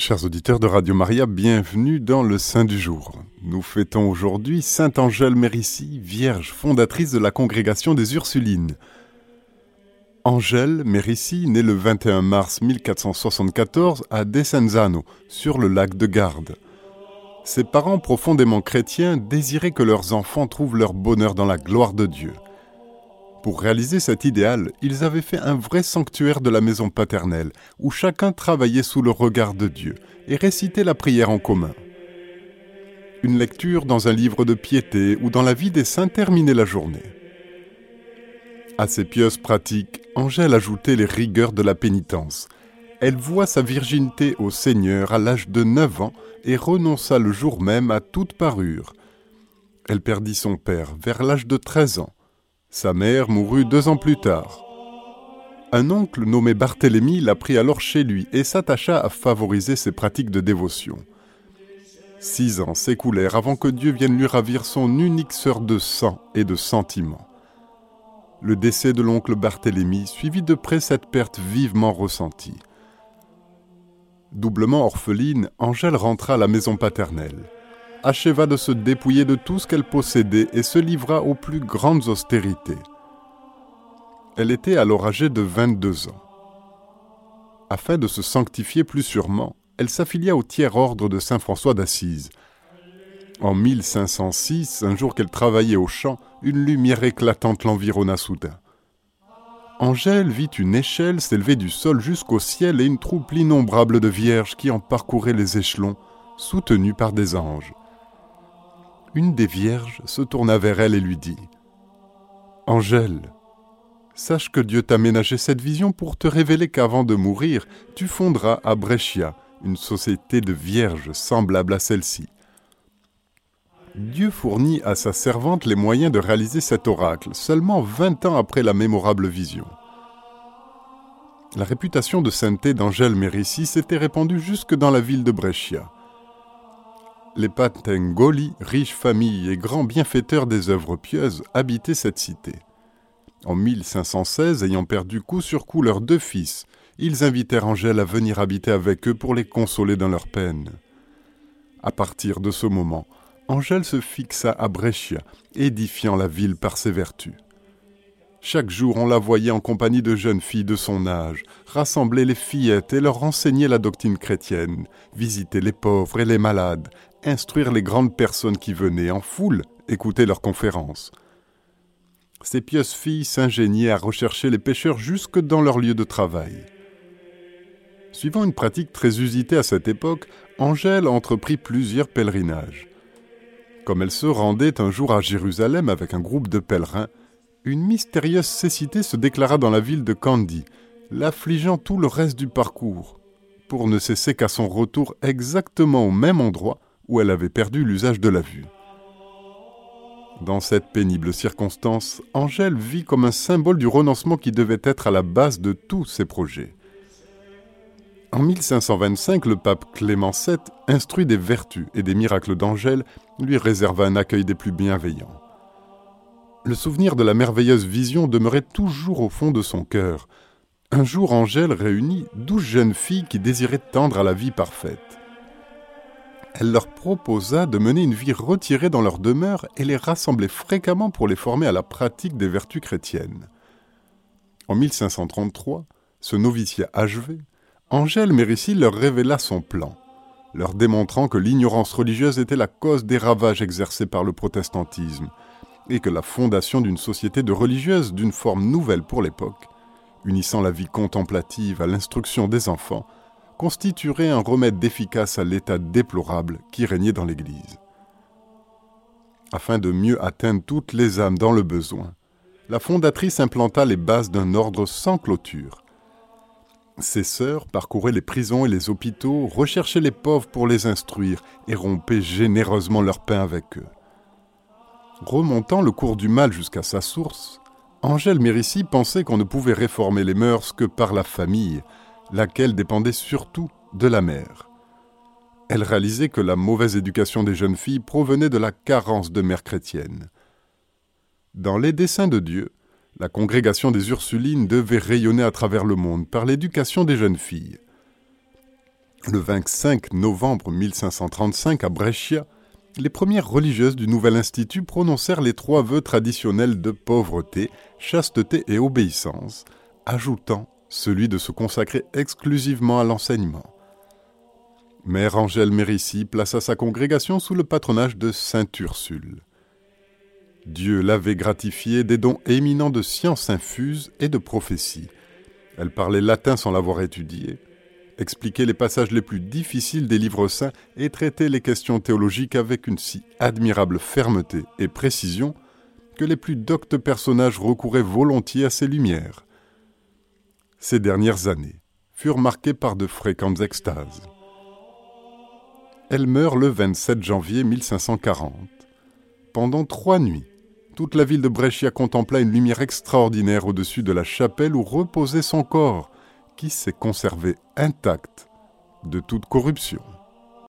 Chers auditeurs de Radio Maria, bienvenue dans le Saint du jour. Nous fêtons aujourd'hui Sainte Angèle Mérissi, vierge fondatrice de la congrégation des Ursulines. Angèle Mérissi, née le 21 mars 1474 à Desenzano, sur le lac de Garde. Ses parents profondément chrétiens désiraient que leurs enfants trouvent leur bonheur dans la gloire de Dieu. Pour réaliser cet idéal, ils avaient fait un vrai sanctuaire de la maison paternelle, où chacun travaillait sous le regard de Dieu et récitait la prière en commun. Une lecture dans un livre de piété ou dans la vie des saints terminait la journée. À ces pieuses pratiques, Angèle ajoutait les rigueurs de la pénitence. Elle voit sa virginité au Seigneur à l'âge de 9 ans et renonça le jour même à toute parure. Elle perdit son père vers l'âge de 13 ans sa mère mourut deux ans plus tard. Un oncle nommé Barthélemy la prit alors chez lui et s'attacha à favoriser ses pratiques de dévotion. Six ans s'écoulèrent avant que Dieu vienne lui ravir son unique sœur de sang et de sentiment. Le décès de l'oncle Barthélemy suivit de près cette perte vivement ressentie. Doublement orpheline, Angèle rentra à la maison paternelle acheva de se dépouiller de tout ce qu'elle possédait et se livra aux plus grandes austérités. Elle était alors âgée de 22 ans. Afin de se sanctifier plus sûrement, elle s'affilia au tiers ordre de Saint François d'Assise. En 1506, un jour qu'elle travaillait au champ, une lumière éclatante l'environna soudain. Angèle vit une échelle s'élever du sol jusqu'au ciel et une troupe innombrable de vierges qui en parcouraient les échelons, soutenues par des anges une des vierges se tourna vers elle et lui dit Angèle, sache que Dieu t'a ménagé cette vision pour te révéler qu'avant de mourir, tu fonderas à Brescia une société de vierges semblable à celle-ci. Dieu fournit à sa servante les moyens de réaliser cet oracle, seulement vingt ans après la mémorable vision. La réputation de sainteté d'Angèle Mérissi s'était répandue jusque dans la ville de Brescia les Patengoli, riches familles et grands bienfaiteurs des œuvres pieuses, habitaient cette cité. En 1516, ayant perdu coup sur coup leurs deux fils, ils invitèrent Angèle à venir habiter avec eux pour les consoler dans leurs peines. À partir de ce moment, Angèle se fixa à Brescia, édifiant la ville par ses vertus. Chaque jour, on la voyait en compagnie de jeunes filles de son âge, rassembler les fillettes et leur enseigner la doctrine chrétienne, visiter les pauvres et les malades, instruire les grandes personnes qui venaient en foule écouter leurs conférences. Ces pieuses filles s'ingéniaient à rechercher les pêcheurs jusque dans leur lieu de travail. Suivant une pratique très usitée à cette époque, Angèle entreprit plusieurs pèlerinages. Comme elle se rendait un jour à Jérusalem avec un groupe de pèlerins, une mystérieuse cécité se déclara dans la ville de Candy, l'affligeant tout le reste du parcours, pour ne cesser qu'à son retour exactement au même endroit où elle avait perdu l'usage de la vue. Dans cette pénible circonstance, Angèle vit comme un symbole du renoncement qui devait être à la base de tous ses projets. En 1525, le pape Clément VII instruit des vertus et des miracles d'Angèle, lui réserva un accueil des plus bienveillants. Le souvenir de la merveilleuse vision demeurait toujours au fond de son cœur. Un jour, Angèle réunit douze jeunes filles qui désiraient tendre à la vie parfaite elle leur proposa de mener une vie retirée dans leur demeure et les rassembler fréquemment pour les former à la pratique des vertus chrétiennes. En 1533, ce noviciat achevé, Angèle Mérissi leur révéla son plan, leur démontrant que l'ignorance religieuse était la cause des ravages exercés par le protestantisme, et que la fondation d'une société de religieuses d'une forme nouvelle pour l'époque, unissant la vie contemplative à l'instruction des enfants, constituerait un remède efficace à l'état déplorable qui régnait dans l'Église. Afin de mieux atteindre toutes les âmes dans le besoin, la fondatrice implanta les bases d'un ordre sans clôture. Ses sœurs parcouraient les prisons et les hôpitaux, recherchaient les pauvres pour les instruire et rompaient généreusement leur pain avec eux. Remontant le cours du mal jusqu'à sa source, Angèle Mérissi pensait qu'on ne pouvait réformer les mœurs que par la famille, laquelle dépendait surtout de la mère. Elle réalisait que la mauvaise éducation des jeunes filles provenait de la carence de mères chrétiennes. Dans les desseins de Dieu, la congrégation des Ursulines devait rayonner à travers le monde par l'éducation des jeunes filles. Le 25 novembre 1535 à Brescia, les premières religieuses du Nouvel Institut prononcèrent les trois vœux traditionnels de pauvreté, chasteté et obéissance, ajoutant celui de se consacrer exclusivement à l'enseignement. Mère Angèle Mérissi plaça sa congrégation sous le patronage de Saint Ursule. Dieu l'avait gratifiée des dons éminents de sciences infuses et de prophétie. Elle parlait latin sans l'avoir étudié, expliquait les passages les plus difficiles des livres saints et traitait les questions théologiques avec une si admirable fermeté et précision que les plus doctes personnages recouraient volontiers à ses lumières. Ces dernières années furent marquées par de fréquentes extases. Elle meurt le 27 janvier 1540. Pendant trois nuits, toute la ville de Brescia contempla une lumière extraordinaire au-dessus de la chapelle où reposait son corps, qui s'est conservé intact de toute corruption.